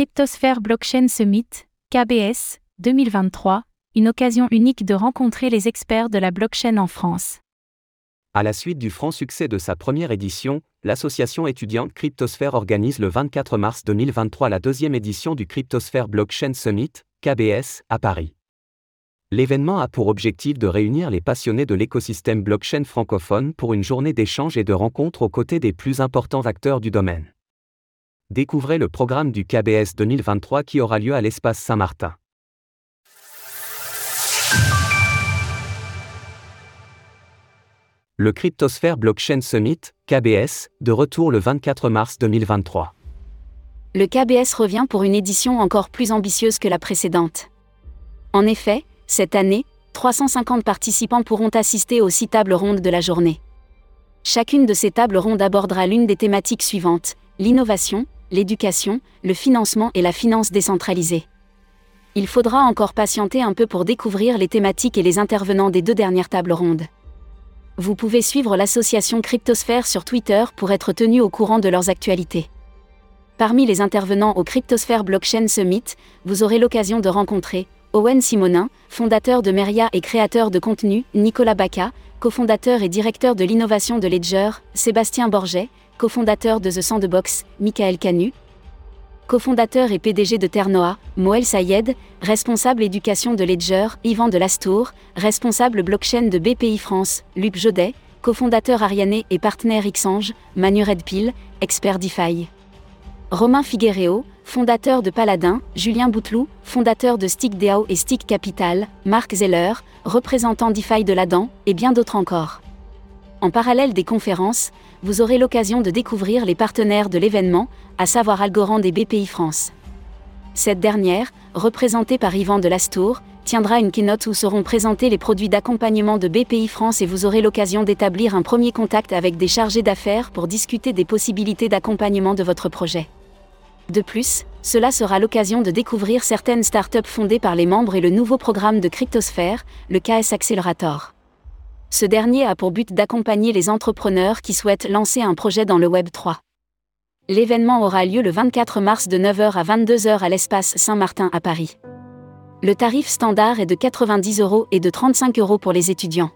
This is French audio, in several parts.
Cryptosphère Blockchain Summit, KBS, 2023, une occasion unique de rencontrer les experts de la blockchain en France. À la suite du franc succès de sa première édition, l'association étudiante Cryptosphère organise le 24 mars 2023 la deuxième édition du Cryptosphère Blockchain Summit, KBS, à Paris. L'événement a pour objectif de réunir les passionnés de l'écosystème blockchain francophone pour une journée d'échange et de rencontres aux côtés des plus importants acteurs du domaine. Découvrez le programme du KBS 2023 qui aura lieu à l'espace Saint-Martin. Le Cryptosphère Blockchain Summit, KBS, de retour le 24 mars 2023. Le KBS revient pour une édition encore plus ambitieuse que la précédente. En effet, cette année, 350 participants pourront assister aux six tables rondes de la journée. Chacune de ces tables rondes abordera l'une des thématiques suivantes l'innovation, l'éducation, le financement et la finance décentralisée. Il faudra encore patienter un peu pour découvrir les thématiques et les intervenants des deux dernières tables rondes. Vous pouvez suivre l'association Cryptosphère sur Twitter pour être tenu au courant de leurs actualités. Parmi les intervenants au Cryptosphère Blockchain Summit, vous aurez l'occasion de rencontrer Owen Simonin, fondateur de Meria et créateur de contenu, Nicolas Baca, cofondateur et directeur de l'innovation de Ledger, Sébastien Borget, cofondateur de The Sandbox, Michael Canu, cofondateur et PDG de Ternoa, Moël Sayed, responsable éducation de Ledger, Yvan de Lastour, responsable blockchain de BPI France, Luc Jodet, cofondateur Ariane et partenaire Xange, Manu Redpill, expert DeFi. Romain Figuereo, fondateur de Paladin, Julien Bouteloup, fondateur de StickDAO et Stick Capital, Marc Zeller, représentant DeFi de l'Adam, et bien d'autres encore. En parallèle des conférences, vous aurez l'occasion de découvrir les partenaires de l'événement, à savoir Algorand et BPI France. Cette dernière, représentée par Yvan de Lastour, tiendra une keynote où seront présentés les produits d'accompagnement de BPI France et vous aurez l'occasion d'établir un premier contact avec des chargés d'affaires pour discuter des possibilités d'accompagnement de votre projet. De plus, cela sera l'occasion de découvrir certaines startups fondées par les membres et le nouveau programme de Cryptosphère, le KS Accelerator. Ce dernier a pour but d'accompagner les entrepreneurs qui souhaitent lancer un projet dans le Web 3. L'événement aura lieu le 24 mars de 9h à 22h à l'espace Saint-Martin à Paris. Le tarif standard est de 90 euros et de 35 euros pour les étudiants.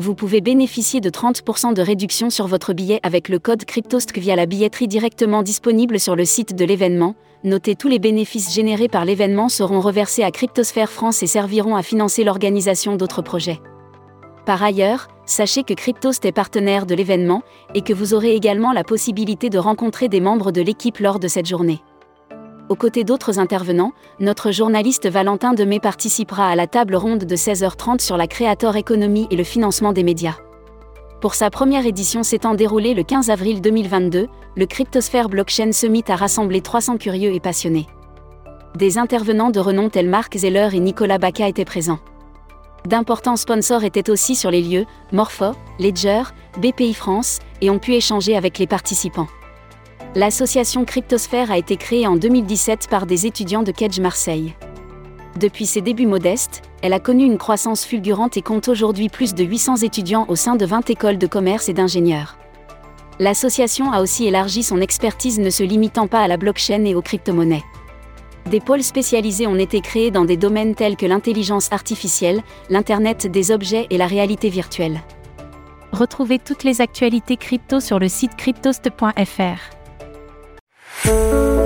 Vous pouvez bénéficier de 30% de réduction sur votre billet avec le code CryptoSTK via la billetterie directement disponible sur le site de l'événement. Notez tous les bénéfices générés par l'événement seront reversés à Cryptosphère France et serviront à financer l'organisation d'autres projets. Par ailleurs, sachez que Cryptost est partenaire de l'événement et que vous aurez également la possibilité de rencontrer des membres de l'équipe lors de cette journée. Aux côtés d'autres intervenants, notre journaliste Valentin Demey participera à la table ronde de 16h30 sur la Creator Economy et le financement des médias. Pour sa première édition s'étant déroulée le 15 avril 2022, le Cryptosphère Blockchain Summit a rassemblé 300 curieux et passionnés. Des intervenants de renom tels Marc Zeller et Nicolas Baca étaient présents. D'importants sponsors étaient aussi sur les lieux, Morpho, Ledger, BPI France, et ont pu échanger avec les participants. L'association Cryptosphère a été créée en 2017 par des étudiants de Kedge Marseille. Depuis ses débuts modestes, elle a connu une croissance fulgurante et compte aujourd'hui plus de 800 étudiants au sein de 20 écoles de commerce et d'ingénieurs. L'association a aussi élargi son expertise ne se limitant pas à la blockchain et aux crypto-monnaies. Des pôles spécialisés ont été créés dans des domaines tels que l'intelligence artificielle, l'Internet des objets et la réalité virtuelle. Retrouvez toutes les actualités crypto sur le site cryptost.fr. Thank you.